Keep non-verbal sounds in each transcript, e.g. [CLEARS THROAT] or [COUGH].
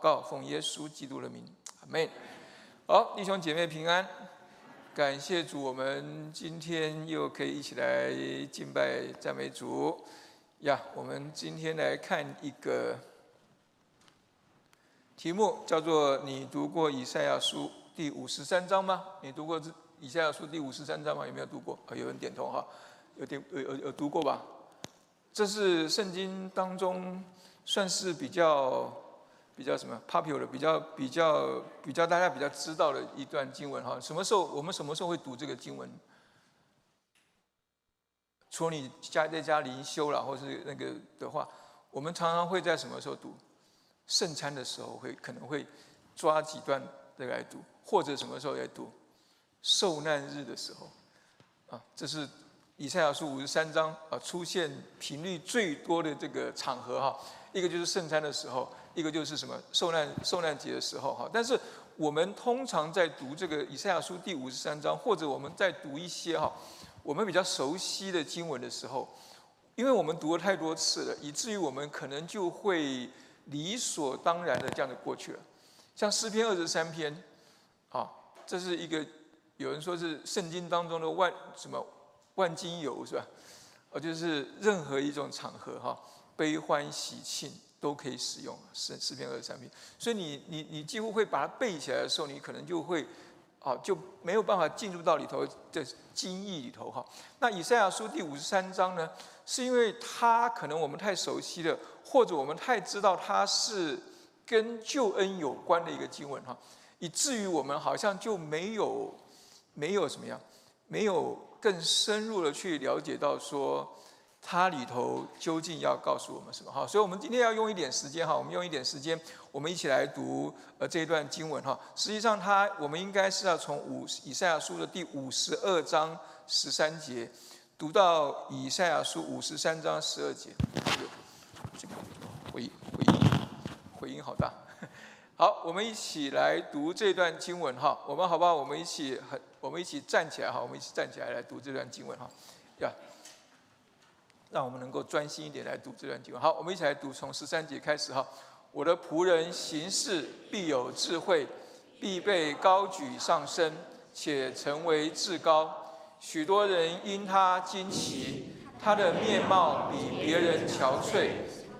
告，奉耶稣基督的名，阿门。好，弟兄姐妹平安，感谢主，我们今天又可以一起来敬拜赞美主呀。我们今天来看一个题目，叫做“你读过以赛亚书第五十三章吗？”你读过以赛亚书第五十三章吗？有没有读过？啊有人点头哈，有点有有有读过吧？这是圣经当中算是比较比较什么 popular 比较比较比较大家比较知道的一段经文哈。什么时候我们什么时候会读这个经文？除了你家在家灵修了，或是那个的话，我们常常会在什么时候读？圣餐的时候会可能会抓几段的来读，或者什么时候来读？受难日的时候啊，这是。以赛亚书五十三章啊，出现频率最多的这个场合哈，一个就是圣餐的时候，一个就是什么受难受难节的时候哈。但是我们通常在读这个以赛亚书第五十三章，或者我们在读一些哈，我们比较熟悉的经文的时候，因为我们读了太多次了，以至于我们可能就会理所当然的这样的过去了。像诗篇二十三篇，啊，这是一个有人说是圣经当中的万什么？万金油是吧？呃，就是任何一种场合哈，悲欢喜庆都可以使用诗诗篇二十三篇。所以你你你几乎会把它背起来的时候，你可能就会啊就没有办法进入到里头的经义里头哈。那以赛亚书第五十三章呢，是因为它可能我们太熟悉了，或者我们太知道它是跟救恩有关的一个经文哈，以至于我们好像就没有没有什么样没有。更深入的去了解到说，它里头究竟要告诉我们什么哈？所以，我们今天要用一点时间哈，我们用一点时间，我们一起来读呃这一段经文哈。实际上，它我们应该是要从五以赛亚书的第五十二章十三节读到以赛亚书五十三章十二节。这个回回回音好大。[LAUGHS] 好，我们一起来读这段经文哈。我们好不好？我们一起很，我们一起站起来哈。我们一起站起来来读这段经文哈。呀，让我们能够专心一点来读这段经文。好，我们一起来读，从十三节开始哈。我的仆人行事必有智慧，必被高举上升，且成为至高。许多人因他惊奇，他的面貌比别人憔悴，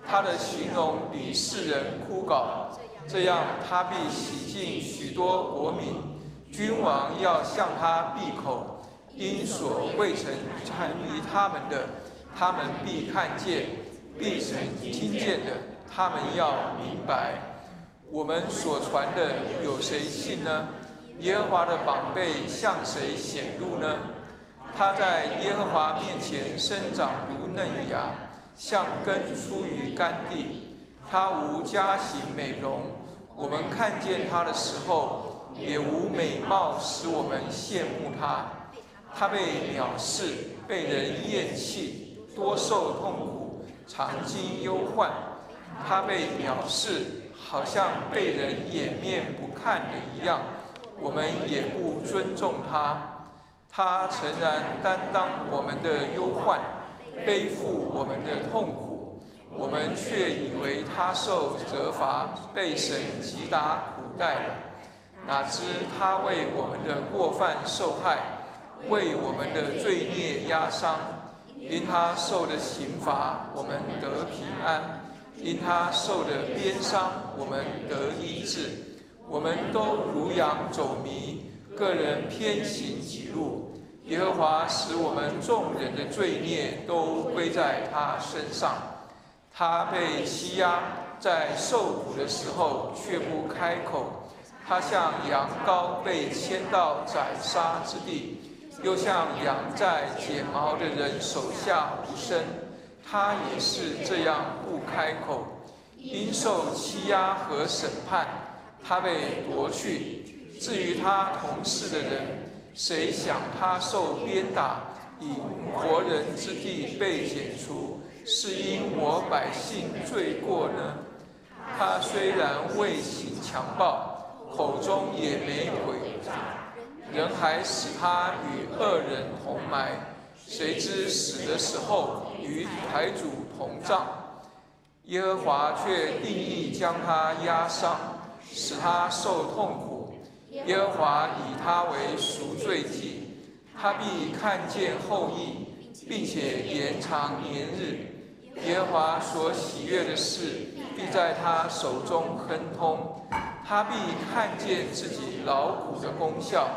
他的形容比世人枯槁。这样，他必洗净许多国民，君王要向他闭口，因所未曾参于他们的，他们必看见；必曾听见的，他们要明白。我们所传的，有谁信呢？耶和华的宝贝向谁显露呢？他在耶和华面前生长如嫩芽，像根出于干地。他无家型美容。我们看见他的时候，也无美貌使我们羡慕他。他被藐视，被人厌弃，多受痛苦，常经忧患。他被藐视，好像被人掩面不看的一样。我们也不尊重他。他诚然担当我们的忧患，背负我们的痛苦。我们却以为他受责罚，被神击打苦待了。哪知他为我们的过犯受害，为我们的罪孽压伤。因他受的刑罚，我们得平安；因他受的鞭伤，我们得医治。我们都如羊走迷，个人偏行己路。耶和华使我们众人的罪孽都归在他身上。他被欺压，在受苦的时候却不开口。他像羊羔被牵到宰杀之地，又像羊在剪毛的人手下无声。他也是这样不开口，因受欺压和审判，他被夺去。至于他同事的人，谁想他受鞭打，以活人之地被剪除？是因我百姓罪过呢？他虽然未行强暴，口中也没诡诈，人还使他与恶人同埋。谁知死的时候与台主同葬？耶和华却定义将他压伤，使他受痛苦。耶和华以他为赎罪祭，他必看见后裔，并且延长年日。耶和华所喜悦的事，必在他手中亨通。他必看见自己劳苦的功效，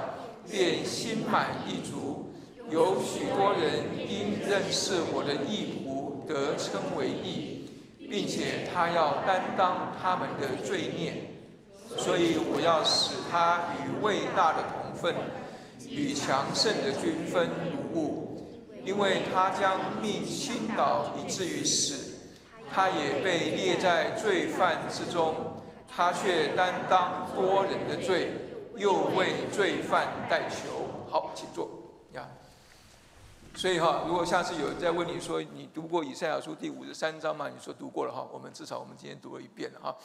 便心满意足。有许多人因认识我的义仆，得称为义。并且他要担当他们的罪孽，所以我要使他与伟大的同分，与强盛的均分如物，因为他将命倾倒以至于死，他也被列在罪犯之中，他却担当多人的罪，又为罪犯代求。好，请坐呀。所以哈，如果下次有人再问你说你读过以赛亚书第五十三章吗？你说读过了哈，我们至少我们今天读了一遍了哈。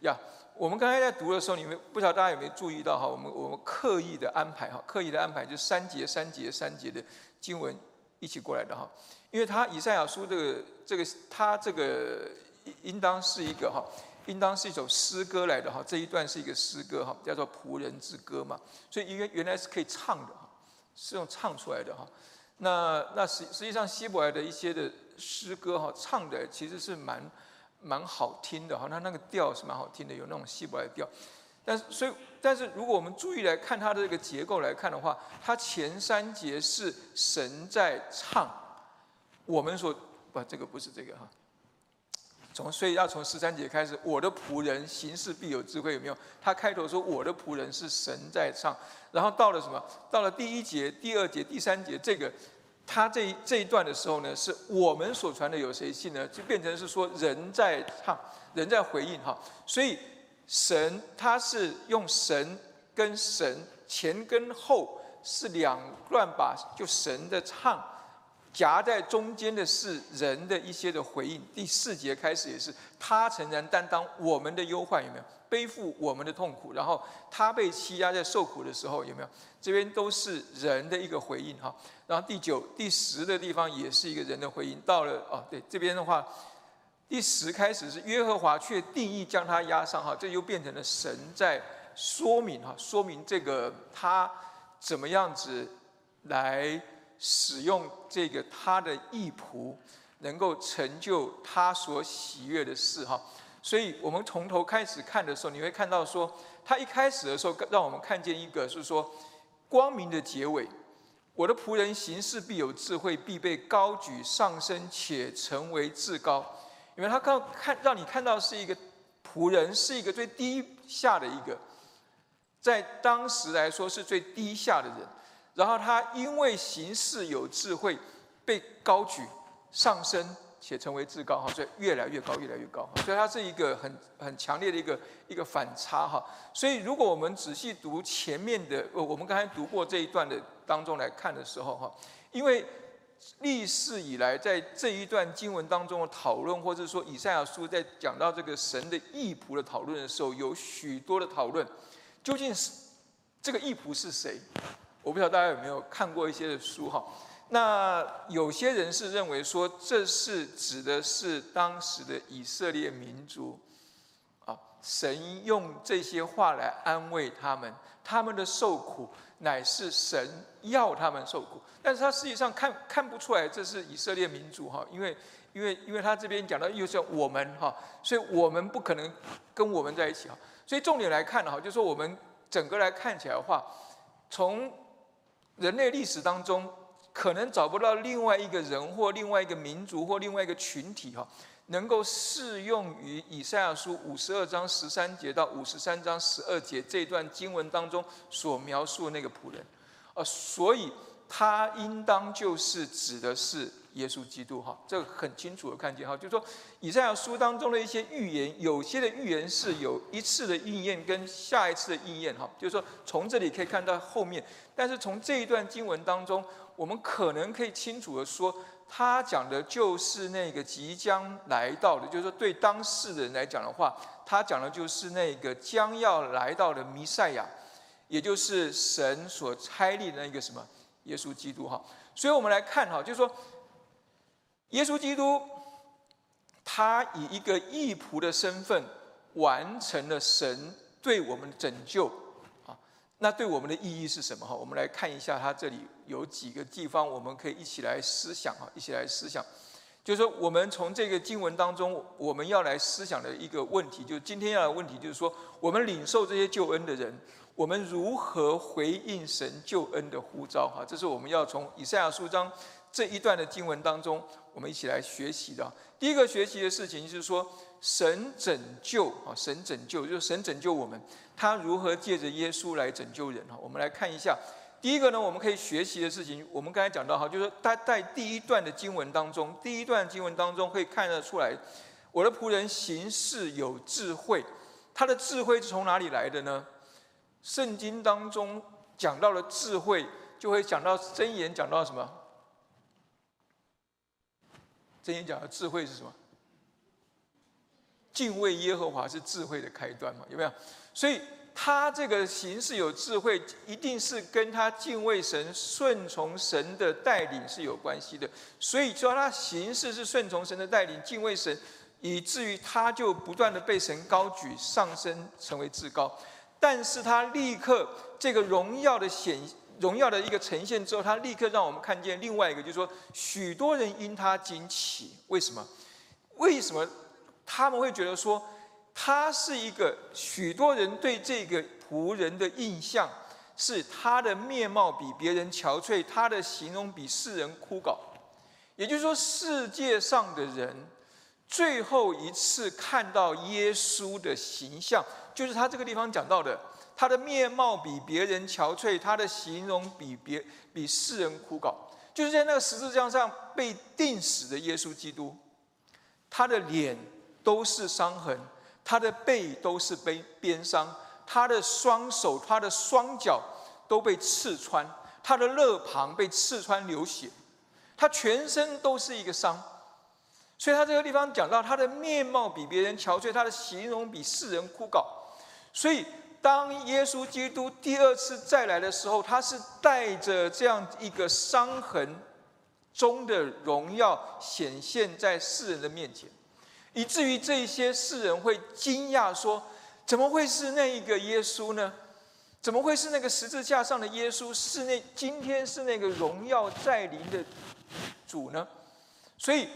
呀，我们刚才在读的时候，你们不知道大家有没有注意到哈？我们我们刻意的安排哈，刻意的安排就是三节三节三节的经文一起过来的哈。因为他以赛亚书这个这个他这个应当是一个哈，应当是一首诗歌来的哈。这一段是一个诗歌哈，叫做仆人之歌嘛。所以原原来是可以唱的哈，是用唱出来的哈。那那实实际上希伯来的一些的诗歌哈，唱的其实是蛮蛮好听的哈，那那个调是蛮好听的，有那种希伯来调。但是所以，但是如果我们注意来看它的这个结构来看的话，它前三节是神在唱，我们说不，这个不是这个哈。从所以要从十三节开始，我的仆人行事必有智慧，有没有？他开头说我的仆人是神在唱，然后到了什么？到了第一节、第二节、第三节，这个他这这一段的时候呢，是我们所传的有谁信呢？就变成是说人在唱，人在回应哈。所以神他是用神跟神前跟后是两段把就神的唱。夹在中间的是人的一些的回应。第四节开始也是他诚然担当我们的忧患，有没有背负我们的痛苦？然后他被欺压在受苦的时候，有没有？这边都是人的一个回应哈。然后第九、第十的地方也是一个人的回应。到了哦，对这边的话，第十开始是耶和华却定义将他压伤哈，这又变成了神在说明哈，说明这个他怎么样子来。使用这个他的义仆，能够成就他所喜悦的事哈。所以我们从头开始看的时候，你会看到说，他一开始的时候让我们看见一个是说光明的结尾。我的仆人行事必有智慧，必被高举上升，且成为至高。因为他看看让你看到是一个仆人，是一个最低下的一个，在当时来说是最低下的人。然后他因为行事有智慧，被高举上升，且成为至高哈，所以越来越高，越来越高。所以它是一个很很强烈的一个一个反差哈。所以如果我们仔细读前面的，呃，我们刚才读过这一段的当中来看的时候哈，因为历史以来在这一段经文当中的讨论，或者说以赛亚书在讲到这个神的义仆的讨论的时候，有许多的讨论，究竟是这个义仆是谁？我不知道大家有没有看过一些的书哈，那有些人是认为说这是指的是当时的以色列民族，啊，神用这些话来安慰他们，他们的受苦乃是神要他们受苦，但是他实际上看看不出来这是以色列民族哈，因为因为因为他这边讲到又是我们哈，所以我们不可能跟我们在一起哈，所以重点来看哈，就是说我们整个来看起来的话，从人类历史当中，可能找不到另外一个人或另外一个民族或另外一个群体哈，能够适用于以赛亚书五十二章十三节到五十三章十二节这段经文当中所描述的那个仆人，呃，所以他应当就是指的是。耶稣基督哈，这个很清楚的看见哈，就是说以赛亚书当中的一些预言，有些的预言是有一次的应验跟下一次的应验哈，就是说从这里可以看到后面，但是从这一段经文当中，我们可能可以清楚的说，他讲的就是那个即将来到的，就是说对当事人来讲的话，他讲的就是那个将要来到的弥赛亚，也就是神所差立的那个什么耶稣基督哈，所以我们来看哈，就是说。耶稣基督，他以一个义仆的身份完成了神对我们的拯救啊。那对我们的意义是什么？哈，我们来看一下，他这里有几个地方，我们可以一起来思想啊，一起来思想。就是说，我们从这个经文当中，我们要来思想的一个问题，就是今天要的问题，就是说，我们领受这些救恩的人，我们如何回应神救恩的呼召？哈，这是我们要从以赛亚书章这一段的经文当中，我们一起来学习的。第一个学习的事情是说，神拯救啊，神拯救，就是神拯救我们，他如何借着耶稣来拯救人？哈，我们来看一下。第一个呢，我们可以学习的事情，我们刚才讲到哈，就是他在第一段的经文当中，第一段经文当中可以看得出来，我的仆人行事有智慧，他的智慧是从哪里来的呢？圣经当中讲到了智慧，就会讲到箴言，讲到什么？箴言讲的智慧是什么？敬畏耶和华是智慧的开端嘛？有没有？所以。他这个行事有智慧，一定是跟他敬畏神、顺从神的带领是有关系的。所以说，他行事是顺从神的带领，敬畏神，以至于他就不断的被神高举上升，成为至高。但是他立刻这个荣耀的显、荣耀的一个呈现之后，他立刻让我们看见另外一个，就是说，许多人因他惊奇。为什么？为什么他们会觉得说？他是一个许多人对这个仆人的印象是他的面貌比别人憔悴，他的形容比世人枯槁。也就是说，世界上的人最后一次看到耶稣的形象，就是他这个地方讲到的，他的面貌比别人憔悴，他的形容比别比世人枯槁，就是在那个十字架上被钉死的耶稣基督，他的脸都是伤痕。他的背都是被鞭伤，他的双手、他的双脚都被刺穿，他的肋旁被刺穿流血，他全身都是一个伤。所以他这个地方讲到他的面貌比别人憔悴，他的形容比世人枯槁。所以当耶稣基督第二次再来的时候，他是带着这样一个伤痕中的荣耀显现在世人的面前。以至于这些世人会惊讶说：“怎么会是那一个耶稣呢？怎么会是那个十字架上的耶稣？是那今天是那个荣耀在临的主呢？”所以，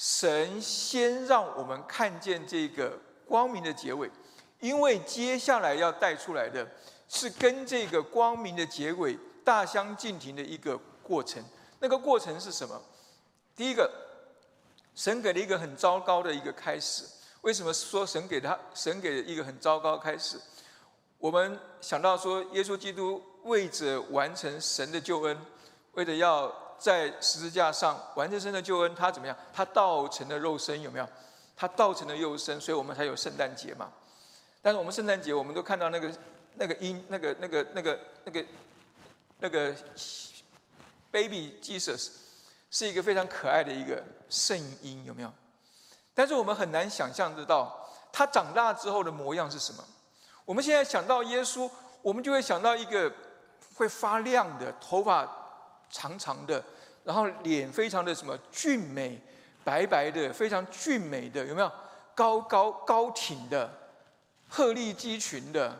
神先让我们看见这个光明的结尾，因为接下来要带出来的是跟这个光明的结尾大相径庭的一个过程。那个过程是什么？第一个。神给了一个很糟糕的一个开始。为什么说神给他神给了一个很糟糕开始？我们想到说，耶稣基督为着完成神的救恩，为了要在十字架上完成神的救恩，他怎么样？他道成了肉身，有没有？他道成了肉身，所以我们才有圣诞节嘛。但是我们圣诞节，我们都看到那个那个音，那个那个那个那个那个 baby Jesus。是一个非常可爱的一个圣婴，有没有？但是我们很难想象得到他长大之后的模样是什么。我们现在想到耶稣，我们就会想到一个会发亮的头发长长的，然后脸非常的什么俊美，白白的，非常俊美的，有没有？高高高挺的，鹤立鸡群的，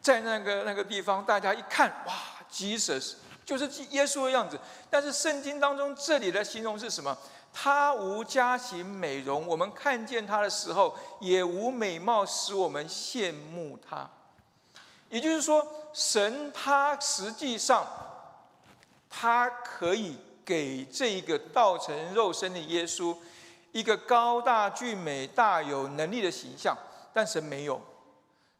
在那个那个地方，大家一看，哇，Jesus。就是耶稣的样子，但是圣经当中这里的形容是什么？他无家型美容，我们看见他的时候也无美貌，使我们羡慕他。也就是说，神他实际上他可以给这个道成肉身的耶稣一个高大俊美、大有能力的形象，但神没有。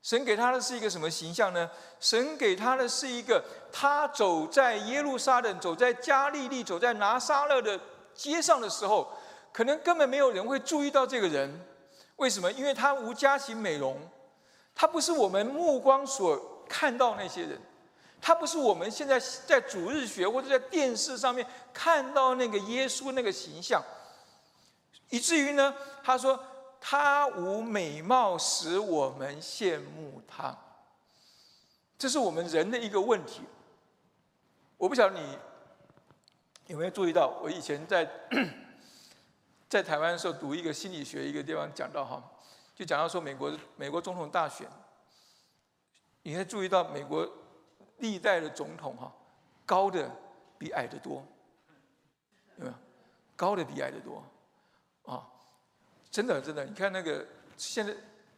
神给他的是一个什么形象呢？神给他的是一个，他走在耶路撒冷、走在加利利、走在拿撒勒的街上的时候，可能根本没有人会注意到这个人。为什么？因为他无家型美容，他不是我们目光所看到那些人，他不是我们现在在主日学或者在电视上面看到那个耶稣那个形象，以至于呢，他说。他无美貌，使我们羡慕他。这是我们人的一个问题。我不晓得你有没有注意到，我以前在 [CLEARS THROAT] 在台湾的时候读一个心理学一个地方讲到哈，就讲到说美国美国总统大选，你会注意到美国历代的总统哈，高的比矮的多，有没有？高的比矮的多，啊，真的真的，你看那个现在，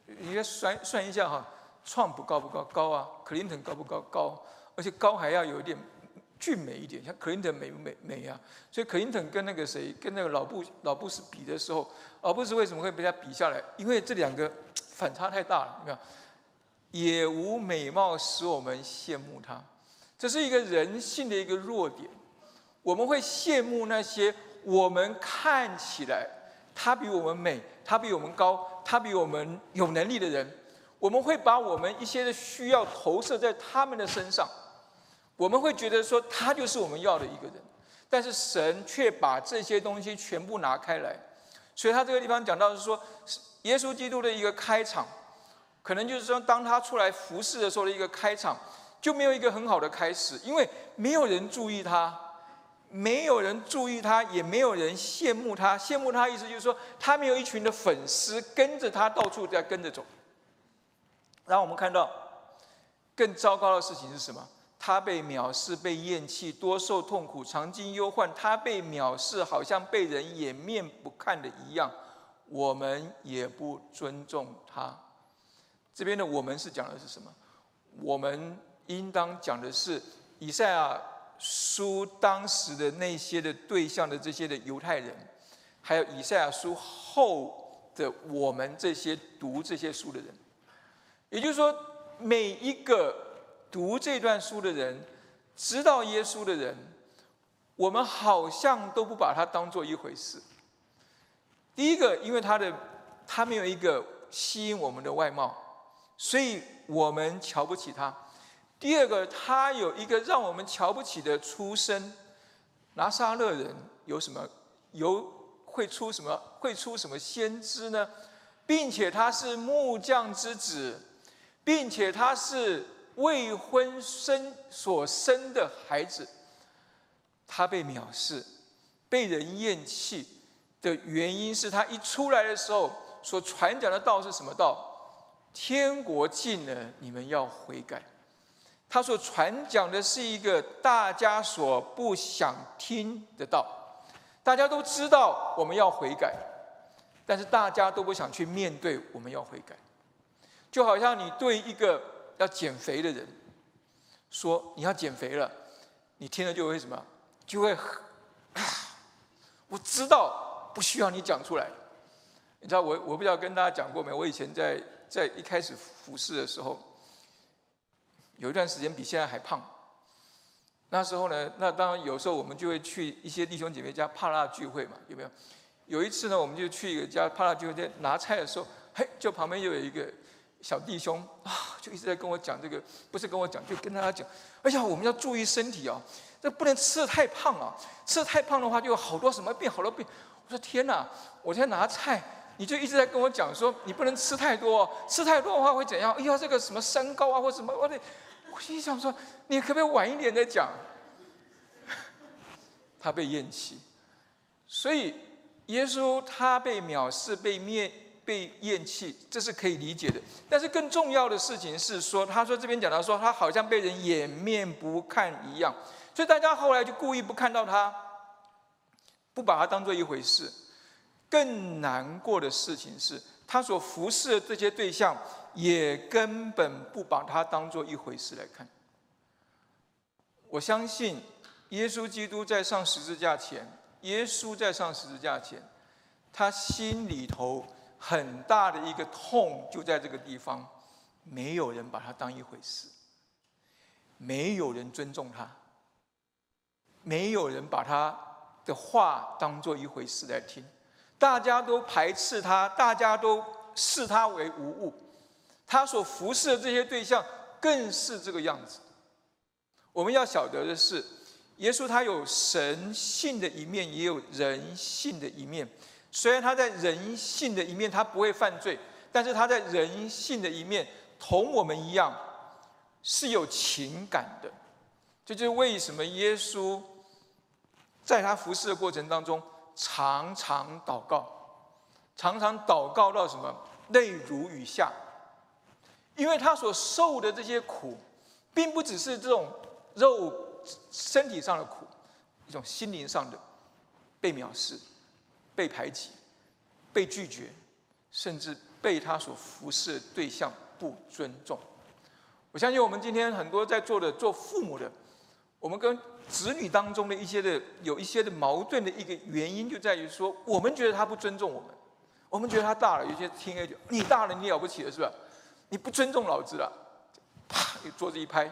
你该算算一下哈，创普高不高？高啊，克林顿高不高？高，而且高还要有一点。俊美一点，像克林顿美不美美啊？所以克林顿跟那个谁，跟那个老布老布什比的时候，老布什为什么会被他比下来？因为这两个反差太大了，你看，也无美貌使我们羡慕他，这是一个人性的一个弱点。我们会羡慕那些我们看起来他比我们美，他比我们高，他比我们有能力的人，我们会把我们一些的需要投射在他们的身上。我们会觉得说他就是我们要的一个人，但是神却把这些东西全部拿开来，所以他这个地方讲到是说，耶稣基督的一个开场，可能就是说当他出来服侍的时候的一个开场，就没有一个很好的开始，因为没有人注意他，没有人注意他，也没有人羡慕他，羡慕他意思就是说他没有一群的粉丝跟着他到处在跟着走。然后我们看到更糟糕的事情是什么？他被藐视，被厌弃，多受痛苦，常经忧患。他被藐视，好像被人掩面不看的一样。我们也不尊重他。这边的我们是讲的是什么？我们应当讲的是以赛亚书当时的那些的对象的这些的犹太人，还有以赛亚书后的我们这些读这些书的人。也就是说，每一个。读这段书的人，知道耶稣的人，我们好像都不把他当做一回事。第一个，因为他的他没有一个吸引我们的外貌，所以我们瞧不起他；第二个，他有一个让我们瞧不起的出身。拿撒勒人有什么？有会出什么？会出什么先知呢？并且他是木匠之子，并且他是。未婚生所生的孩子，他被藐视、被人厌弃的原因是他一出来的时候所传讲的道是什么道？天国近了，你们要悔改。他所传讲的是一个大家所不想听的道，大家都知道我们要悔改，但是大家都不想去面对我们要悔改，就好像你对一个。要减肥的人说：“你要减肥了，你听了就会什么？就会！[COUGHS] 我知道不需要你讲出来。你知道我我不知道跟大家讲过没？我以前在在一开始服侍的时候，有一段时间比现在还胖。那时候呢，那当然有时候我们就会去一些弟兄姐妹家帕拉聚会嘛，有没有？有一次呢，我们就去一个家帕拉聚会，在拿菜的时候，嘿，就旁边就有一个。”小弟兄啊，就一直在跟我讲这个，不是跟我讲，就跟大家讲，哎呀，我们要注意身体啊，这不能吃的太胖啊，吃的太胖的话，就有好多什么病，好多病。我说天哪，我在拿菜，你就一直在跟我讲说，你不能吃太多，吃太多的话会怎样？哎呀，这个什么三高啊，或什么，我得，我心想说，你可不可以晚一点再讲？[LAUGHS] 他被厌弃，所以耶稣他被藐视，被灭。被厌弃，这是可以理解的。但是更重要的事情是说，他说这边讲到说，他好像被人掩面不看一样，所以大家后来就故意不看到他，不把他当做一回事。更难过的事情是，他所服侍的这些对象也根本不把他当做一回事来看。我相信，耶稣基督在上十字架前，耶稣在上十字架前，他心里头。很大的一个痛就在这个地方，没有人把他当一回事，没有人尊重他，没有人把他的话当做一回事来听，大家都排斥他，大家都视他为无物，他所服侍的这些对象更是这个样子。我们要晓得的是，耶稣他有神性的一面，也有人性的一面。虽然他在人性的一面他不会犯罪，但是他在人性的一面同我们一样是有情感的。这就是为什么耶稣在他服侍的过程当中，常常祷告，常常祷告到什么泪如雨下，因为他所受的这些苦，并不只是这种肉身体上的苦，一种心灵上的被藐视、被排挤、被拒绝，甚至被他所服侍的对象不尊重。我相信我们今天很多在座的做父母的，我们跟子女当中的一些的有一些的矛盾的一个原因，就在于说，我们觉得他不尊重我们，我们觉得他大了，有些听 A 就你大了，你了不起了，是吧？你不尊重老子了，啪，你桌子一拍，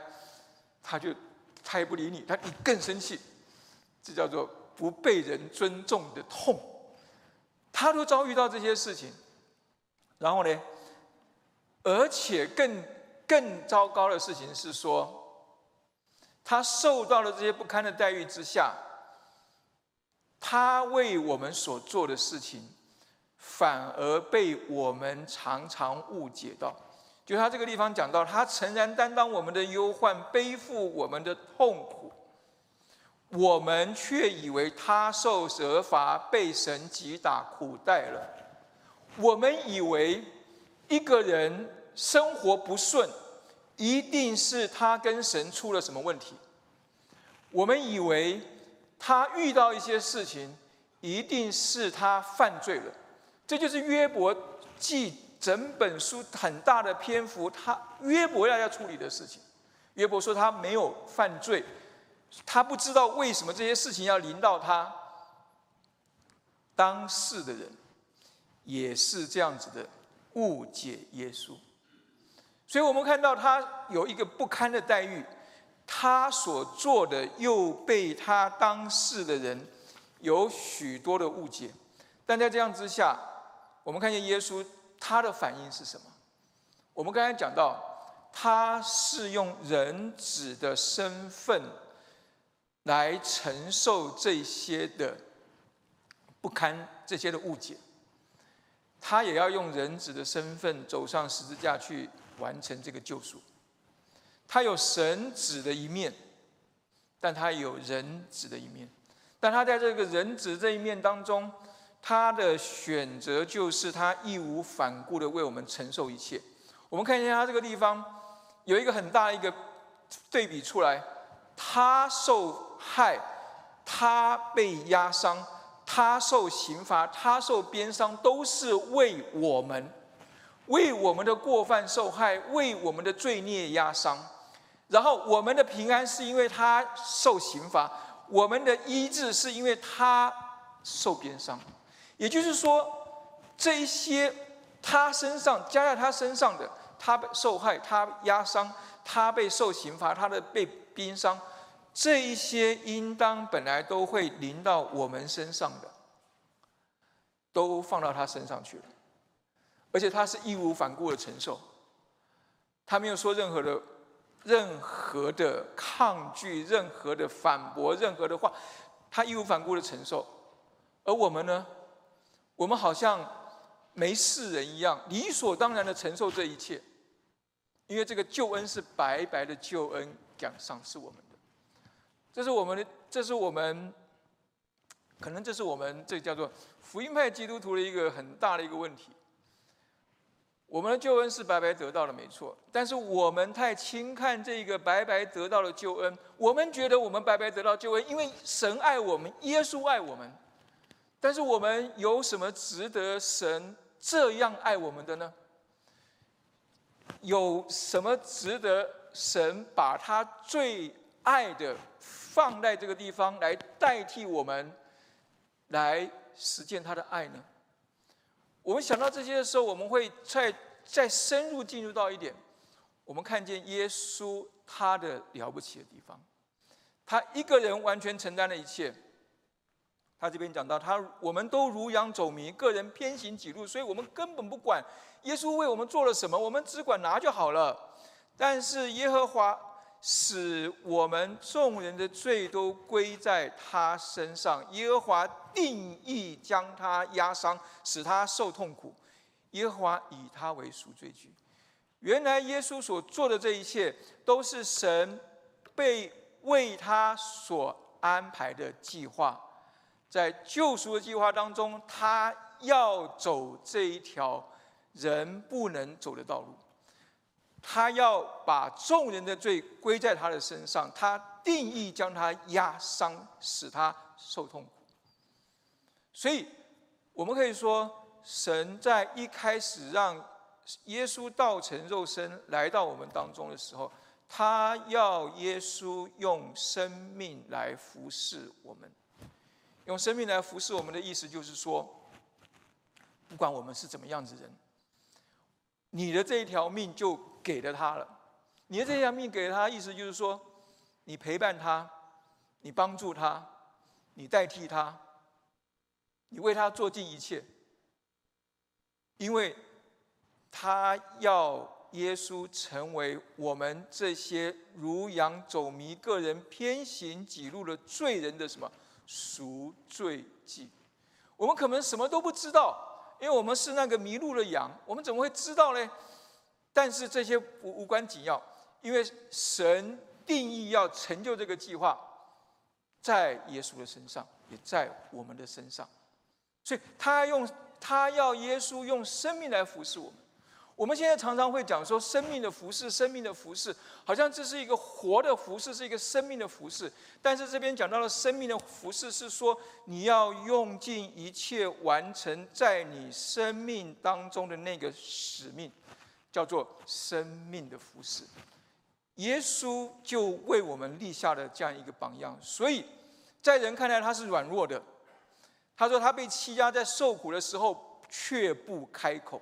他就他也不理你，他你更生气，这叫做不被人尊重的痛。他都遭遇到这些事情，然后呢，而且更。更糟糕的事情是说，他受到了这些不堪的待遇之下，他为我们所做的事情，反而被我们常常误解到。就他这个地方讲到，他诚然担当我们的忧患，背负我们的痛苦，我们却以为他受责罚，被神击打，苦待了。我们以为一个人。生活不顺，一定是他跟神出了什么问题。我们以为他遇到一些事情，一定是他犯罪了。这就是约伯记整本书很大的篇幅，他约伯要要处理的事情。约伯说他没有犯罪，他不知道为什么这些事情要临到他。当事的人也是这样子的误解耶稣。所以我们看到他有一个不堪的待遇，他所做的又被他当事的人有许多的误解。但在这样之下，我们看见耶稣他的反应是什么？我们刚才讲到，他是用人子的身份来承受这些的不堪、这些的误解，他也要用人子的身份走上十字架去。完成这个救赎，他有神子的一面，但他有人子的一面。但他在这个人子这一面当中，他的选择就是他义无反顾的为我们承受一切。我们看一下他这个地方有一个很大的一个对比出来：他受害，他被压伤，他受刑罚，他受鞭伤，都是为我们。为我们的过犯受害，为我们的罪孽压伤，然后我们的平安是因为他受刑罚，我们的医治是因为他受鞭伤。也就是说，这一些他身上加在他身上的，他受害，他压伤，他被受刑罚，他的被鞭伤，这一些应当本来都会临到我们身上的，都放到他身上去了。而且他是义无反顾的承受，他没有说任何的、任何的抗拒、任何的反驳、任何的话，他义无反顾的承受。而我们呢？我们好像没事人一样，理所当然的承受这一切，因为这个救恩是白白的救恩，奖赏是我们的。这是我们的，这是我们，可能这是我们这叫做福音派基督徒的一个很大的一个问题。我们的救恩是白白得到的，没错。但是我们太轻看这个白白得到的救恩，我们觉得我们白白得到救恩，因为神爱我们，耶稣爱我们。但是我们有什么值得神这样爱我们的呢？有什么值得神把他最爱的放在这个地方来代替我们，来实践他的爱呢？我们想到这些的时候，我们会再再深入进入到一点，我们看见耶稣他的了不起的地方，他一个人完全承担了一切。他这边讲到，他我们都如羊走迷，个人偏行己路，所以我们根本不管耶稣为我们做了什么，我们只管拿就好了。但是耶和华。使我们众人的罪都归在他身上，耶和华定义将他压伤，使他受痛苦。耶和华以他为赎罪据。原来耶稣所做的这一切，都是神被为他所安排的计划，在救赎的计划当中，他要走这一条人不能走的道路。他要把众人的罪归在他的身上，他定义将他压伤，使他受痛苦。所以，我们可以说，神在一开始让耶稣道成肉身来到我们当中的时候，他要耶稣用生命来服侍我们。用生命来服侍我们的意思，就是说，不管我们是怎么样子人，你的这一条命就。给了他了，你的这条命给了他，意思就是说，你陪伴他，你帮助他，你代替他，你为他做尽一切，因为他要耶稣成为我们这些如羊走迷、个人偏行己路的罪人的什么赎罪祭。我们可能什么都不知道，因为我们是那个迷路的羊，我们怎么会知道呢？但是这些无无关紧要，因为神定义要成就这个计划，在耶稣的身上，也在我们的身上，所以他用他要耶稣用生命来服侍我们。我们现在常常会讲说，生命的服饰，生命的服饰，好像这是一个活的服饰，是一个生命的服饰。但是这边讲到了生命的服饰，是说你要用尽一切完成在你生命当中的那个使命。叫做生命的服饰。耶稣就为我们立下了这样一个榜样，所以在人看来他是软弱的。他说他被欺压，在受苦的时候却不开口。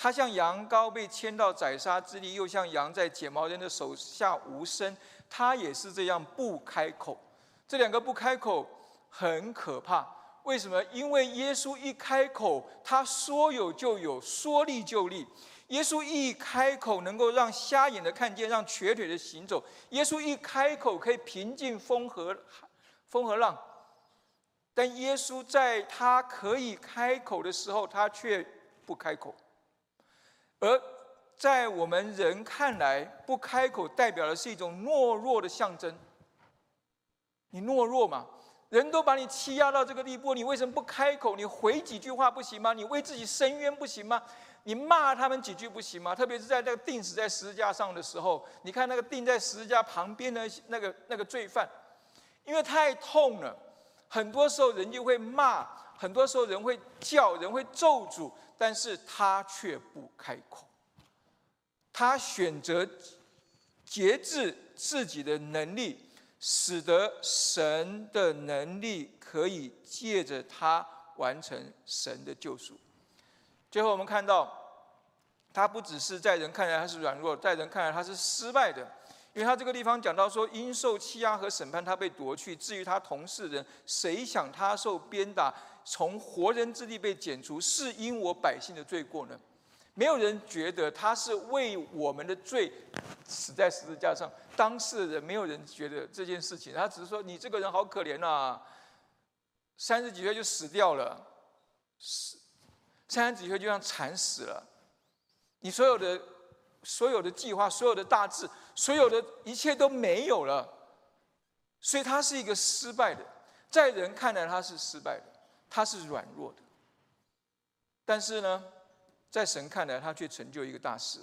他像羊羔被牵到宰杀之地，又像羊在剪毛人的手下无声。他也是这样不开口。这两个不开口很可怕。为什么？因为耶稣一开口，他说有就有，说立就立。耶稣一开口，能够让瞎眼的看见，让瘸腿的行走。耶稣一开口，可以平静风和风和浪。但耶稣在他可以开口的时候，他却不开口。而在我们人看来，不开口代表的是一种懦弱的象征。你懦弱嘛？人都把你欺压到这个地步，你为什么不开口？你回几句话不行吗？你为自己伸冤不行吗？你骂他们几句不行吗？特别是在那个钉死在十字架上的时候，你看那个钉在十字架旁边的那个那个罪犯，因为太痛了，很多时候人就会骂，很多时候人会叫，人会咒诅，但是他却不开口，他选择节制自己的能力，使得神的能力可以借着他完成神的救赎。最后，我们看到，他不只是在人看来他是软弱，在人看来他是失败的，因为他这个地方讲到说，因受欺压和审判，他被夺去；至于他同事人，谁想他受鞭打，从活人之地被剪除，是因我百姓的罪过呢？没有人觉得他是为我们的罪死在十字架上，当事人没有人觉得这件事情，他只是说你这个人好可怜呐，三十几岁就死掉了，死。三十几岁就像惨死了，你所有的、所有的计划、所有的大志、所有的一切都没有了，所以他是一个失败的，在人看来他是失败的，他是软弱的，但是呢，在神看来他却成就一个大事，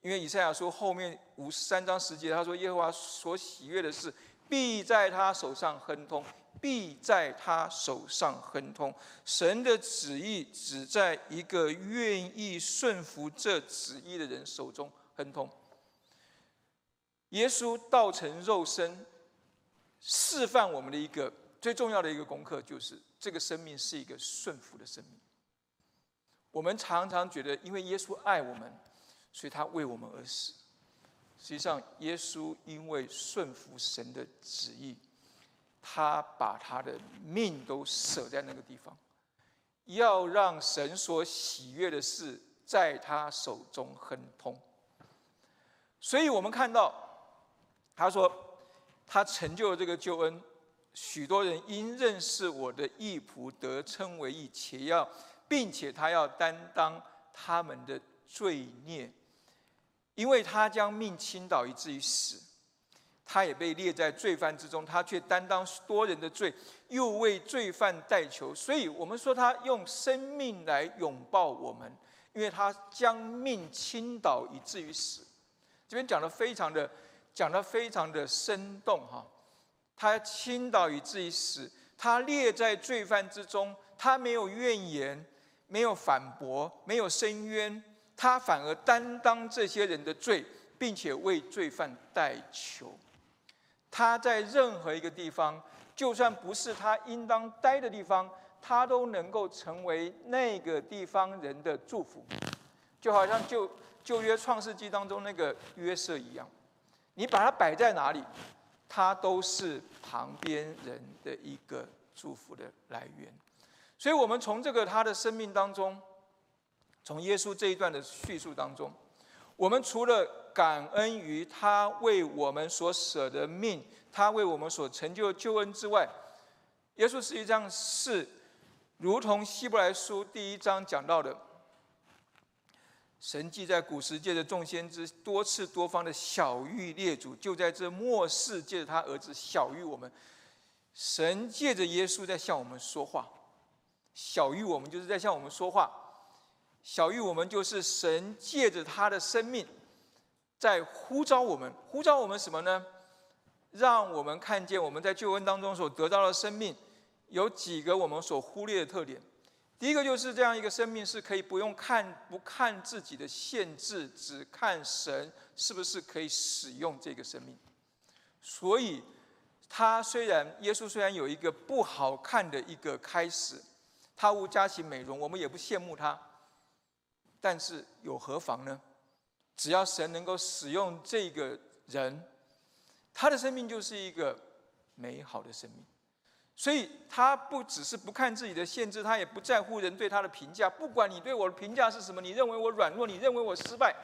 因为以赛亚说后面五十三章十节，他说耶和华所喜悦的事，必在他手上亨通。必在他手上亨通。神的旨意只在一个愿意顺服这旨意的人手中亨通。耶稣道成肉身，示范我们的一个最重要的一个功课，就是这个生命是一个顺服的生命。我们常常觉得，因为耶稣爱我们，所以他为我们而死。实际上，耶稣因为顺服神的旨意。他把他的命都舍在那个地方，要让神所喜悦的事在他手中亨通。所以我们看到，他说他成就了这个救恩，许多人因认识我的义仆得称为义，且要并且他要担当他们的罪孽，因为他将命倾倒以至于死。他也被列在罪犯之中，他却担当多人的罪，又为罪犯代求。所以，我们说他用生命来拥抱我们，因为他将命倾倒以至于死。这边讲的非常的，讲的非常的生动哈。他倾倒以至于死，他列在罪犯之中，他没有怨言，没有反驳，没有申冤，他反而担当这些人的罪，并且为罪犯代求。他在任何一个地方，就算不是他应当待的地方，他都能够成为那个地方人的祝福，就好像旧旧约创世纪当中那个约瑟一样，你把它摆在哪里，他都是旁边人的一个祝福的来源。所以，我们从这个他的生命当中，从耶稣这一段的叙述当中，我们除了。感恩于他为我们所舍的命，他为我们所成就的救恩之外，耶稣实际上是如同希伯来书第一章讲到的，神既在古时界的众先知多次多方的小谕列祖，就在这末世借着他儿子小谕我们，神借着耶稣在向我们说话，小谕我们就是在向我们说话，小谕我们就是神借着他的生命。在呼召我们，呼召我们什么呢？让我们看见我们在救恩当中所得到的生命，有几个我们所忽略的特点。第一个就是这样一个生命是可以不用看不看自己的限制，只看神是不是可以使用这个生命。所以，他虽然耶稣虽然有一个不好看的一个开始，他无佳形美容，我们也不羡慕他，但是有何妨呢？只要神能够使用这个人，他的生命就是一个美好的生命。所以他不只是不看自己的限制，他也不在乎人对他的评价。不管你对我的评价是什么，你认为我软弱，你认为我失败，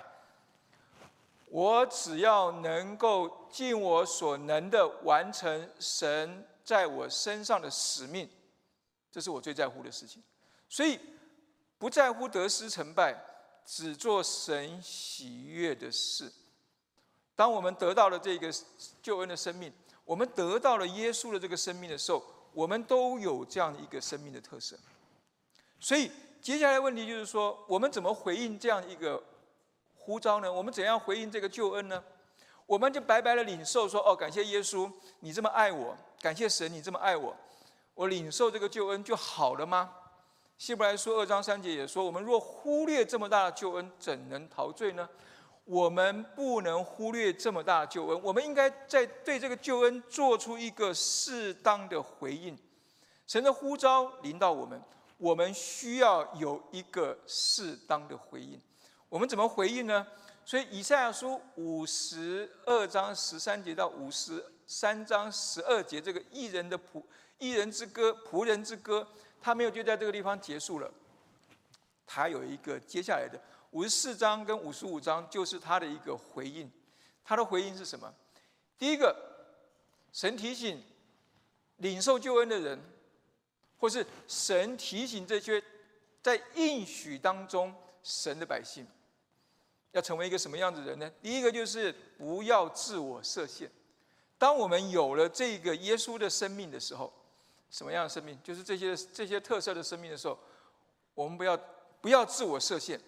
我只要能够尽我所能的完成神在我身上的使命，这是我最在乎的事情。所以不在乎得失成败。只做神喜悦的事。当我们得到了这个救恩的生命，我们得到了耶稣的这个生命的时候，我们都有这样一个生命的特色。所以，接下来问题就是说，我们怎么回应这样一个呼召呢？我们怎样回应这个救恩呢？我们就白白的领受说：“哦，感谢耶稣，你这么爱我；感谢神，你这么爱我。我领受这个救恩就好了吗？”希伯来书二章三节也说：“我们若忽略这么大的救恩，怎能陶醉呢？我们不能忽略这么大的救恩，我们应该在对这个救恩做出一个适当的回应。神的呼召临到我们，我们需要有一个适当的回应。我们怎么回应呢？所以以赛亚书五十二章十三节到五十三章十二节，这个艺人的仆艺人之歌，仆人之歌。”他没有就在这个地方结束了，他有一个接下来的五十四章跟五十五章，就是他的一个回应。他的回应是什么？第一个，神提醒领受救恩的人，或是神提醒这些在应许当中神的百姓，要成为一个什么样子的人呢？第一个就是不要自我设限。当我们有了这个耶稣的生命的时候。什么样的生命？就是这些这些特色的生命的时候，我们不要不要自我设限。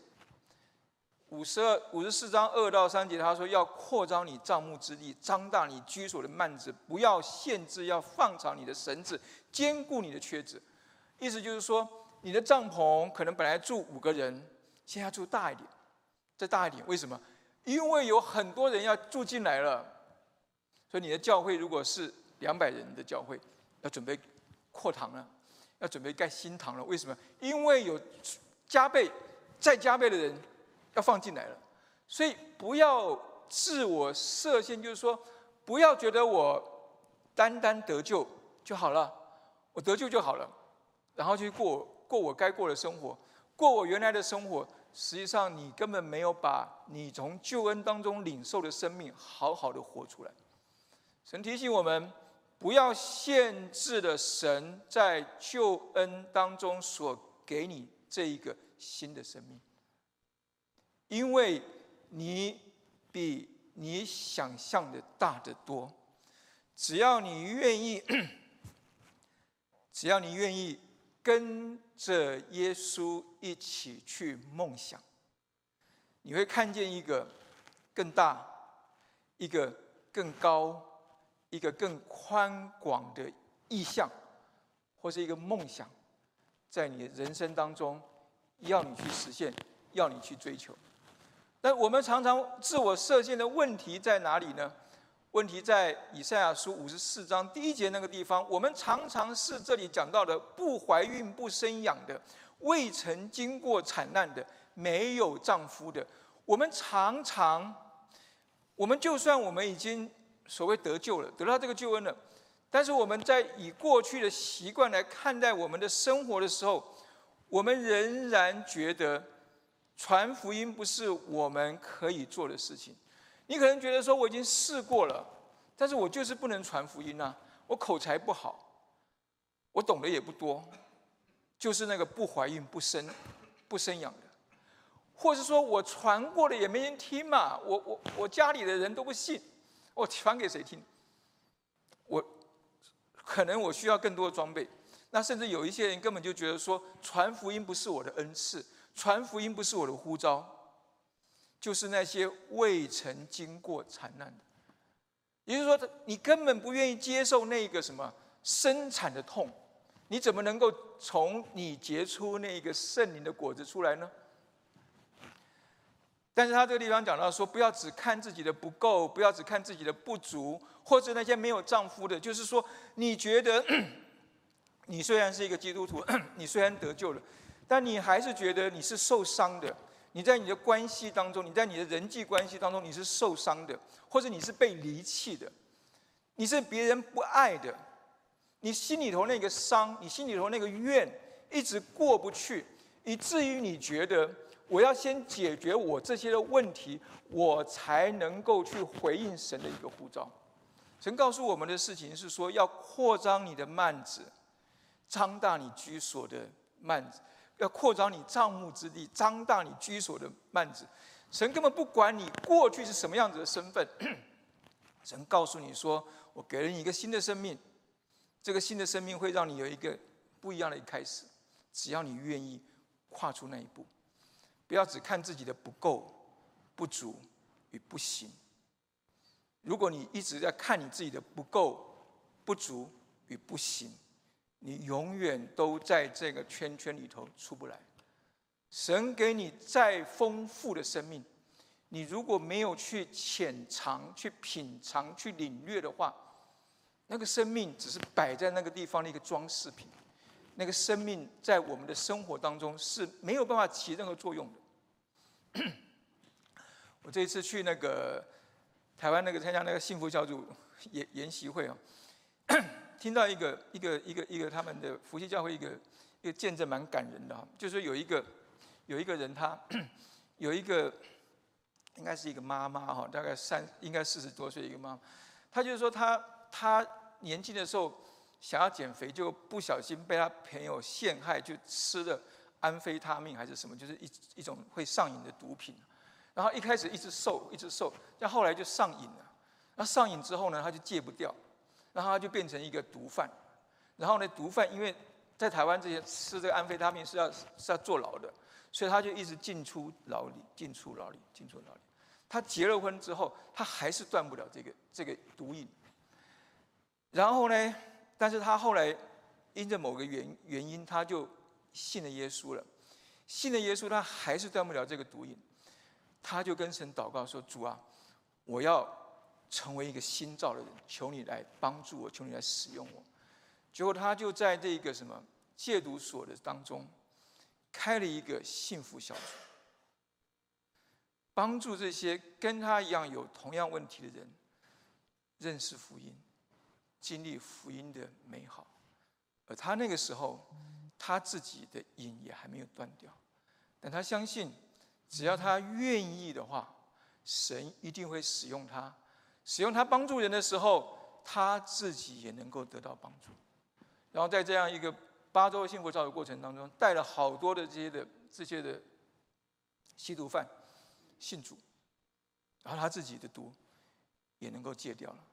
五十二五十四章二到三节，他说要扩张你帐幕之地，张大你居所的幔子，不要限制，要放长你的绳子，兼顾你的缺子。意思就是说，你的帐篷可能本来住五个人，现在住大一点，再大一点。为什么？因为有很多人要住进来了，所以你的教会如果是两百人的教会，要准备。扩堂了，要准备盖新堂了。为什么？因为有加倍、再加倍的人要放进来了。所以不要自我设限，就是说，不要觉得我单单得救就好了，我得救就好了，然后去过过我该过的生活，过我原来的生活。实际上，你根本没有把你从救恩当中领受的生命好好的活出来。神提醒我们。不要限制了神在救恩当中所给你这一个新的生命，因为你比你想象的大得多。只要你愿意，[CLEARS THROAT] 只要你愿意跟着耶稣一起去梦想，你会看见一个更大、一个更高、一个更宽广的意象，或是一个梦想，在你人生当中要你去实现，要你去追求。但我们常常自我设限的问题在哪里呢？问题在以赛亚书五十四章第一节那个地方。我们常常是这里讲到的不怀孕、不生养的、未曾经过惨难的、没有丈夫的。我们常常，我们就算我们已经所谓得救了，得到这个救恩了，但是我们在以过去的习惯来看待我们的生活的时候，我们仍然觉得。传福音不是我们可以做的事情。你可能觉得说我已经试过了，但是我就是不能传福音呐。我口才不好，我懂得也不多，就是那个不怀孕、不生、不生养的，或是说我传过了也没人听嘛。我我我家里的人都不信，我传给谁听？我可能我需要更多的装备。那甚至有一些人根本就觉得说传福音不是我的恩赐。传福音不是我的呼召，就是那些未曾经过惨难的，也就是说，你根本不愿意接受那个什么生产的痛，你怎么能够从你结出那个圣灵的果子出来呢？但是他这个地方讲到说，不要只看自己的不够，不要只看自己的不足，或者那些没有丈夫的，就是说，你觉得 [CLEARS THROAT] 你虽然是一个基督徒，[CLEARS THROAT] 你虽然得救了。但你还是觉得你是受伤的，你在你的关系当中，你在你的人际关系当中，你是受伤的，或者你是被离弃的，你是别人不爱的，你心里头那个伤，你心里头那个怨，一直过不去，以至于你觉得我要先解决我这些的问题，我才能够去回应神的一个呼召。神告诉我们的事情是说，要扩张你的幔子，张大你居所的幔子。要扩张你帐幕之地，张大你居所的幔子。神根本不管你过去是什么样子的身份，[CLEARS THROAT] 神告诉你说：“我给了你一个新的生命，这个新的生命会让你有一个不一样的一开始。只要你愿意跨出那一步，不要只看自己的不够、不足与不行。如果你一直在看你自己的不够、不足与不行。”你永远都在这个圈圈里头出不来。神给你再丰富的生命，你如果没有去浅尝、去品尝、去领略的话，那个生命只是摆在那个地方的一个装饰品。那个生命在我们的生活当中是没有办法起任何作用的。[COUGHS] 我这一次去那个台湾那个参加那个幸福小组研研习会啊。[COUGHS] 听到一个一个一个一个他们的福气教会一个一个见证蛮感人的哈，就是有一个有一个人他 [COUGHS] 有一个应该是一个妈妈哈，大概三应该四十多岁一个妈妈，她就是说她她年轻的时候想要减肥，就不小心被她朋友陷害，就吃了安非他命还是什么，就是一一种会上瘾的毒品，然后一开始一直瘦一直瘦，但后来就上瘾了，那上瘾之后呢，他就戒不掉。然后他就变成一个毒贩，然后呢，毒贩因为在台湾这些吃这个安非他命是要是要坐牢的，所以他就一直进出牢里，进出牢里，进出牢里。他结了婚之后，他还是断不了这个这个毒瘾。然后呢，但是他后来因着某个原原因，他就信了耶稣了。信了耶稣，他还是断不了这个毒瘾。他就跟神祷告说：“主啊，我要。”成为一个新造的人，求你来帮助我，求你来使用我。结果他就在这个什么戒毒所的当中，开了一个幸福小组，帮助这些跟他一样有同样问题的人认识福音，经历福音的美好。而他那个时候，他自己的瘾也还没有断掉，但他相信，只要他愿意的话，神一定会使用他。使用他帮助人的时候，他自己也能够得到帮助。然后在这样一个八周幸福照的过程当中，带了好多的这些的这些的吸毒犯信主，然后他自己的毒也能够戒掉了。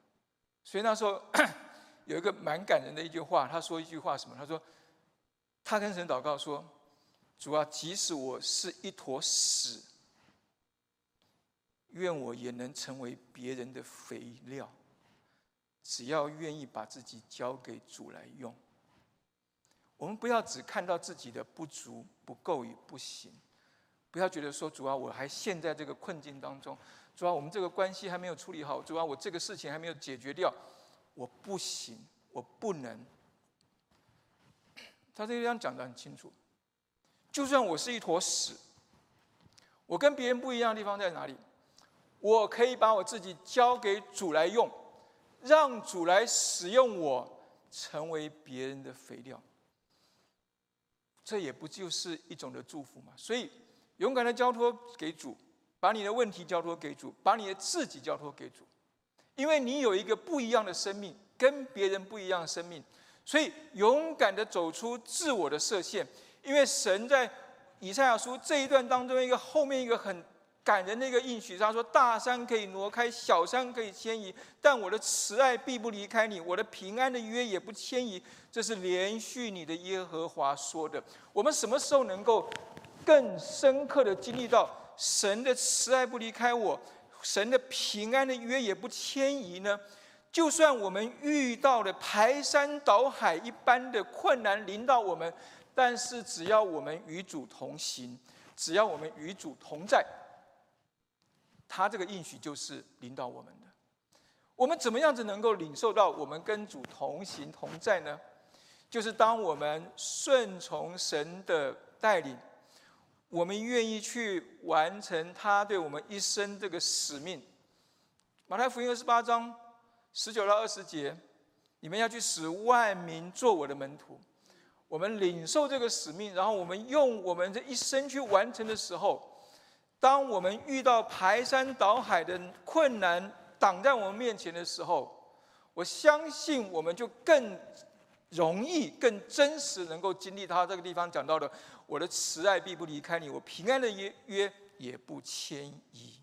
所以那时候 [COUGHS] 有一个蛮感人的一句话，他说一句话什么？他说他跟神祷告说：“主啊，即使我是一坨屎，愿我也能成为别人的肥料，只要愿意把自己交给主来用。”我们不要只看到自己的不足、不够与不行，不要觉得说主啊，我还陷在这个困境当中，主啊，我们这个关系还没有处理好，主啊，我这个事情还没有解决掉，我不行，我不能。他这个地方讲的很清楚，就算我是一坨屎，我跟别人不一样的地方在哪里？我可以把我自己交给主来用，让主来使用我，成为别人的肥料。这也不就是一种的祝福嘛？所以，勇敢的交托给主，把你的问题交托给主，把你的自己交托给主，因为你有一个不一样的生命，跟别人不一样的生命，所以勇敢的走出自我的设限。因为神在以赛亚书这一段当中，一个后面一个很。感人的一个应许，他说：“大山可以挪开，小山可以迁移，但我的慈爱必不离开你，我的平安的约也不迁移。”这是连续你的耶和华说的。我们什么时候能够更深刻的经历到神的慈爱不离开我，神的平安的约也不迁移呢？就算我们遇到了排山倒海一般的困难临到我们，但是只要我们与主同行，只要我们与主同在。他这个应许就是领导我们的，我们怎么样子能够领受到我们跟主同行同在呢？就是当我们顺从神的带领，我们愿意去完成他对我们一生这个使命。马太福音二十八章十九到二十节，你们要去使万民做我的门徒。我们领受这个使命，然后我们用我们这一生去完成的时候。当我们遇到排山倒海的困难挡在我们面前的时候，我相信我们就更容易、更真实能够经历他这个地方讲到的：我的慈爱必不离开你，我平安的约约也不迁移。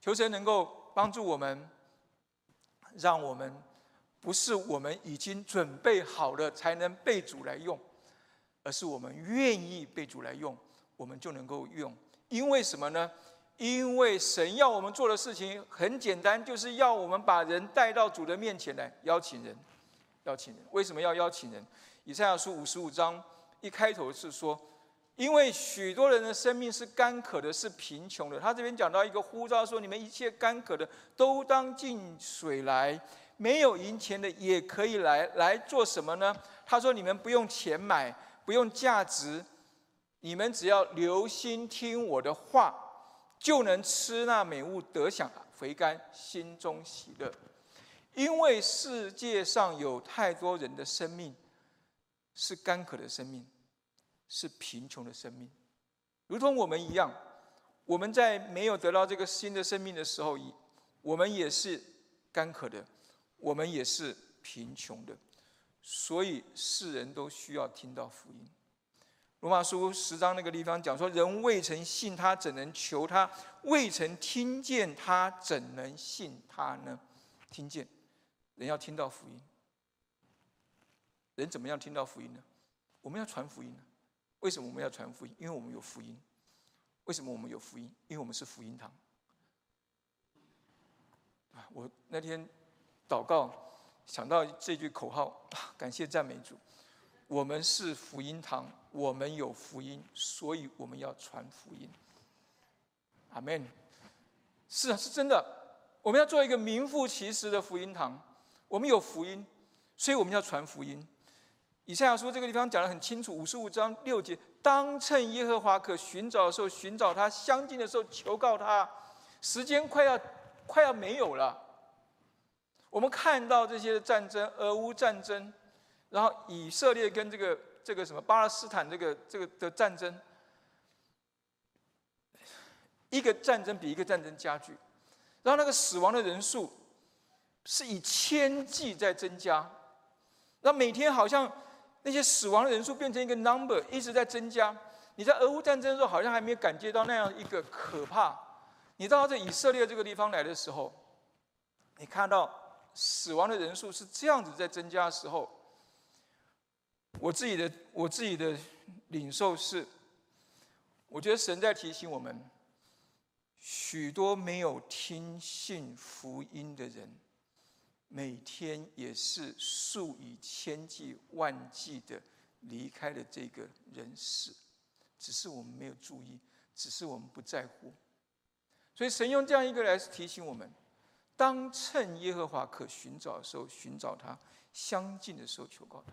求神能够帮助我们，让我们不是我们已经准备好了才能被主来用，而是我们愿意被主来用，我们就能够用。因为什么呢？因为神要我们做的事情很简单，就是要我们把人带到主的面前来，邀请人，邀请人。为什么要邀请人？以赛亚书五十五章一开头是说，因为许多人的生命是干渴的，是贫穷的。他这边讲到一个呼召，说你们一切干渴的都当进水来，没有银钱的也可以来，来做什么呢？他说你们不用钱买，不用价值。你们只要留心听我的话，就能吃那美物，得享肥甘，心中喜乐。因为世界上有太多人的生命是干渴的生命，是贫穷的生命，如同我们一样。我们在没有得到这个新的生命的时候，我们也是干渴的，我们也是贫穷的。所以世人都需要听到福音。罗马书十章那个地方讲说：人未曾信他，怎能求他？未曾听见他，怎能信他呢？听见，人要听到福音。人怎么样听到福音呢？我们要传福音呢？为什么我们要传福音？因为我们有福音。为什么我们有福音？因为我们是福音堂。我那天祷告想到这句口号，[LAUGHS] 感谢赞美主。我们是福音堂，我们有福音，所以我们要传福音。阿门。是啊，是真的。我们要做一个名副其实的福音堂。我们有福音，所以我们要传福音。以赛亚书这个地方讲的很清楚，五十五章六节：当趁耶和华可寻找的时候寻找他，相近的时候求告他。时间快要快要没有了。我们看到这些战争，俄乌战争。然后以色列跟这个这个什么巴勒斯坦这个这个的战争，一个战争比一个战争加剧，然后那个死亡的人数是以千计在增加，那每天好像那些死亡的人数变成一个 number 一直在增加。你在俄乌战争的时候好像还没有感觉到那样一个可怕，你到这以色列这个地方来的时候，你看到死亡的人数是这样子在增加的时候，我自己的我自己的领受是，我觉得神在提醒我们，许多没有听信福音的人，每天也是数以千计万计的离开了这个人世，只是我们没有注意，只是我们不在乎。所以神用这样一个来提醒我们：当趁耶和华可寻找的时候寻找他，相近的时候求告他。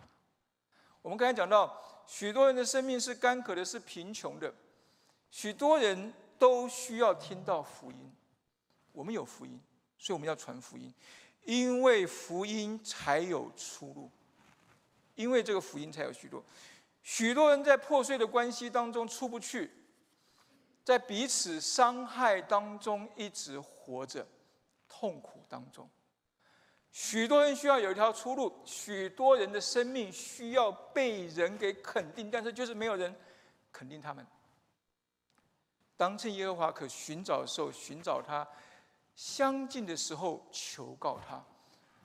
我们刚才讲到，许多人的生命是干渴的，是贫穷的，许多人都需要听到福音。我们有福音，所以我们要传福音，因为福音才有出路，因为这个福音才有许多。许多人在破碎的关系当中出不去。在彼此伤害当中一直活着，痛苦当中，许多人需要有一条出路，许多人的生命需要被人给肯定，但是就是没有人肯定他们。当趁耶和华可寻找的时候寻找他，相近的时候求告他。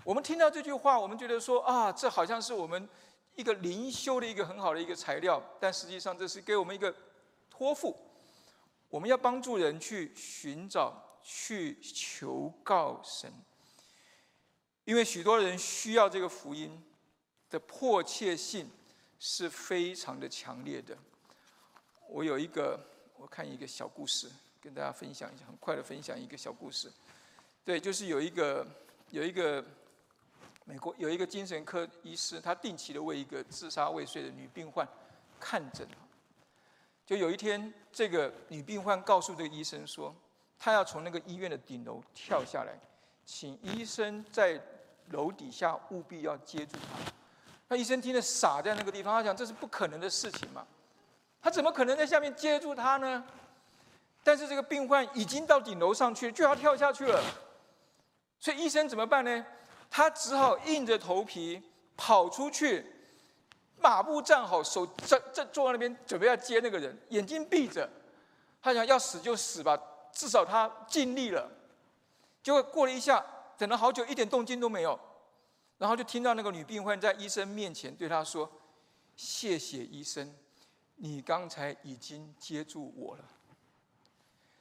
我们听到这句话，我们觉得说啊，这好像是我们一个灵修的一个很好的一个材料，但实际上这是给我们一个托付。我们要帮助人去寻找、去求告神，因为许多人需要这个福音的迫切性是非常的强烈的。我有一个，我看一个小故事，跟大家分享一下，很快的分享一个小故事。对，就是有一个有一个美国有一个精神科医师，他定期的为一个自杀未遂的女病患看诊。就有一天，这个女病患告诉这个医生说，她要从那个医院的顶楼跳下来，请医生在楼底下务必要接住她。那医生听了傻在那个地方，他讲这是不可能的事情嘛，他怎么可能在下面接住她呢？但是这个病患已经到顶楼上去，就要跳下去了，所以医生怎么办呢？他只好硬着头皮跑出去。马步站好，手站站坐在那边，准备要接那个人，眼睛闭着，他想要死就死吧，至少他尽力了。结果过了一下，等了好久，一点动静都没有，然后就听到那个女病患在医生面前对他说：“谢谢医生，你刚才已经接住我了。”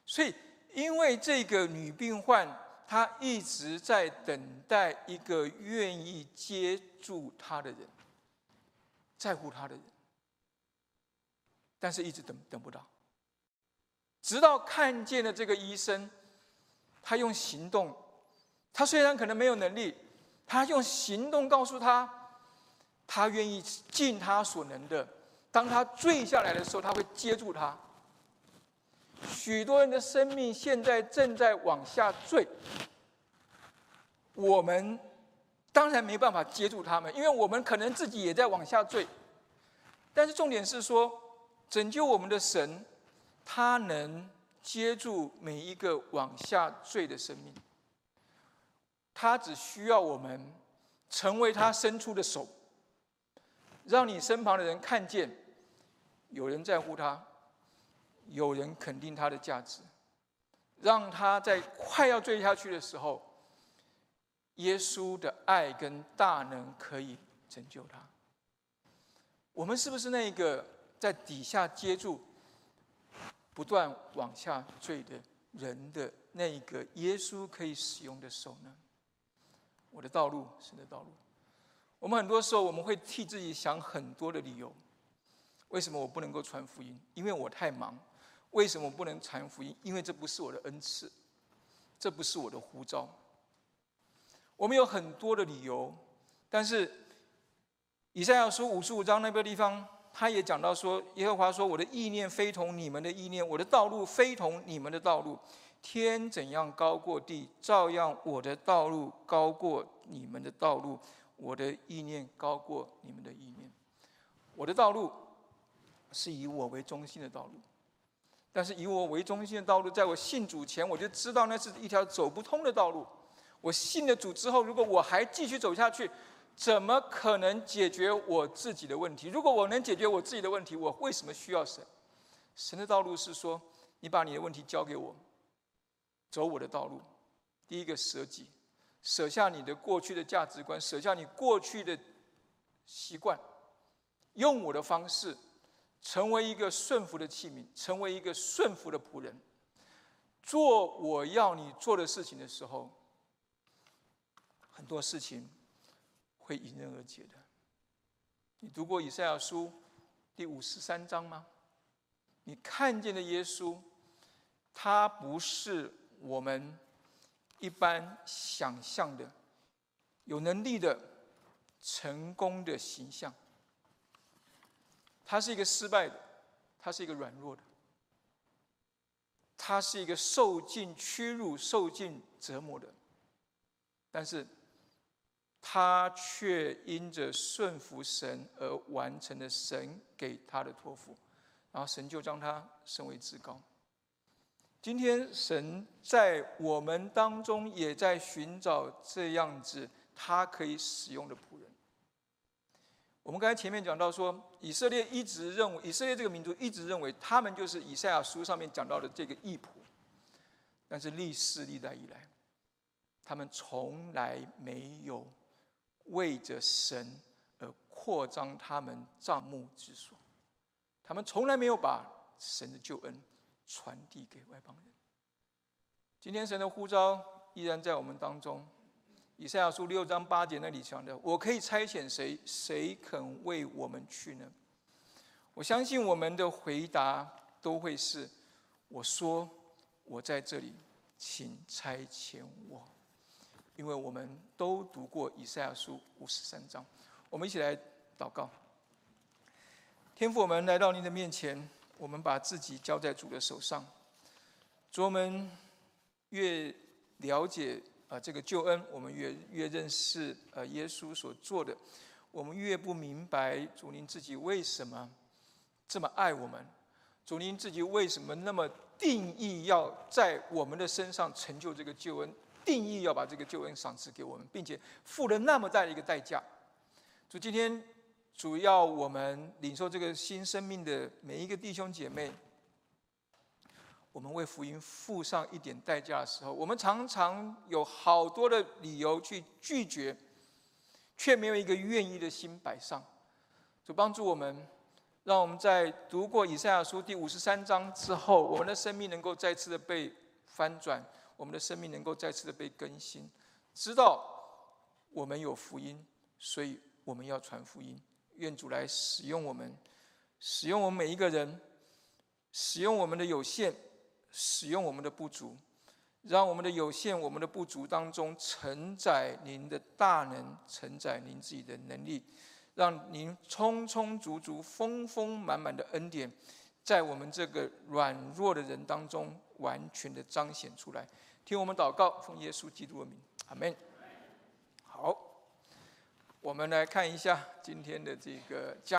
所以，因为这个女病患，她一直在等待一个愿意接住她的人。在乎她的人，但是一直等等不到，直到看见了这个医生，他用行动，他虽然可能没有能力，他用行动告诉他，他愿意尽他所能的，当他坠下来的时候，他会接住他。许多人的生命现在正在往下坠，我们。当然没办法接住他们，因为我们可能自己也在往下坠。但是重点是说，拯救我们的神，他能接住每一个往下坠的生命。他只需要我们成为他伸出的手，让你身旁的人看见有人在乎他，有人肯定他的价值，让他在快要坠下去的时候。耶稣的爱跟大能可以拯救他。我们是不是那个在底下接住、不断往下坠的人的那一个耶稣可以使用的手呢？我的道路，神的道路。我们很多时候我们会替自己想很多的理由：为什么我不能够传福音？因为我太忙。为什么不能传福音？因为这不是我的恩赐，这不是我的呼召。我们有很多的理由，但是以赛亚书五十五章那个地方，他也讲到说，耶和华说：“我的意念非同你们的意念，我的道路非同你们的道路。天怎样高过地，照样我的道路高过你们的道路，我的意念高过你们的意念。我的道路是以我为中心的道路，但是以我为中心的道路，在我信主前，我就知道那是一条走不通的道路。”我信了主之后，如果我还继续走下去，怎么可能解决我自己的问题？如果我能解决我自己的问题，我为什么需要神？神的道路是说，你把你的问题交给我，走我的道路。第一个舍己，舍下你的过去的价值观，舍下你过去的习惯，用我的方式，成为一个顺服的器皿，成为一个顺服的仆人，做我要你做的事情的时候，很多事情会迎刃而解的。你读过以赛亚书第五十三章吗？你看见的耶稣，他不是我们。一般想象的有能力的成功的形象，他是一个失败的，他是一个软弱的，他是一个受尽屈辱、受尽折磨的，但是他却因着顺服神而完成了神给他的托付，然后神就将他升为至高。今天神在我们当中也在寻找这样子他可以使用的仆人。我们刚才前面讲到说，以色列一直认为，以色列这个民族一直认为他们就是以赛亚书上面讲到的这个义仆，但是历世历代以来，他们从来没有为着神而扩张他们帐幕之所，他们从来没有把神的救恩。传递给外邦人。今天神的呼召依然在我们当中。以赛亚书六章八节那里讲的：“我可以差遣谁？谁肯为我们去呢？”我相信我们的回答都会是：“我说我在这里，请差遣我。”因为我们都读过以赛亚书五十三章。我们一起来祷告。天父，我们来到您的面前。我们把自己交在主的手上，主我们越了解啊这个救恩，我们越越认识呃耶稣所做的，我们越不明白主您自己为什么这么爱我们，主您自己为什么那么定义要在我们的身上成就这个救恩，定义要把这个救恩赏赐给我们，并且付了那么大的一个代价，主今天。主要我们领受这个新生命的每一个弟兄姐妹，我们为福音付上一点代价的时候，我们常常有好多的理由去拒绝，却没有一个愿意的心摆上。主帮助我们，让我们在读过以赛亚书第五十三章之后，我们的生命能够再次的被翻转，我们的生命能够再次的被更新，知道我们有福音，所以我们要传福音。愿主来使用我们，使用我们每一个人，使用我们的有限，使用我们的不足，让我们的有限、我们的不足当中承载您的大能，承载您自己的能力，让您充充足足、丰丰满满的恩典，在我们这个软弱的人当中完全的彰显出来。听我们祷告，奉耶稣基督的名，阿门。好。我们来看一下今天的这个家。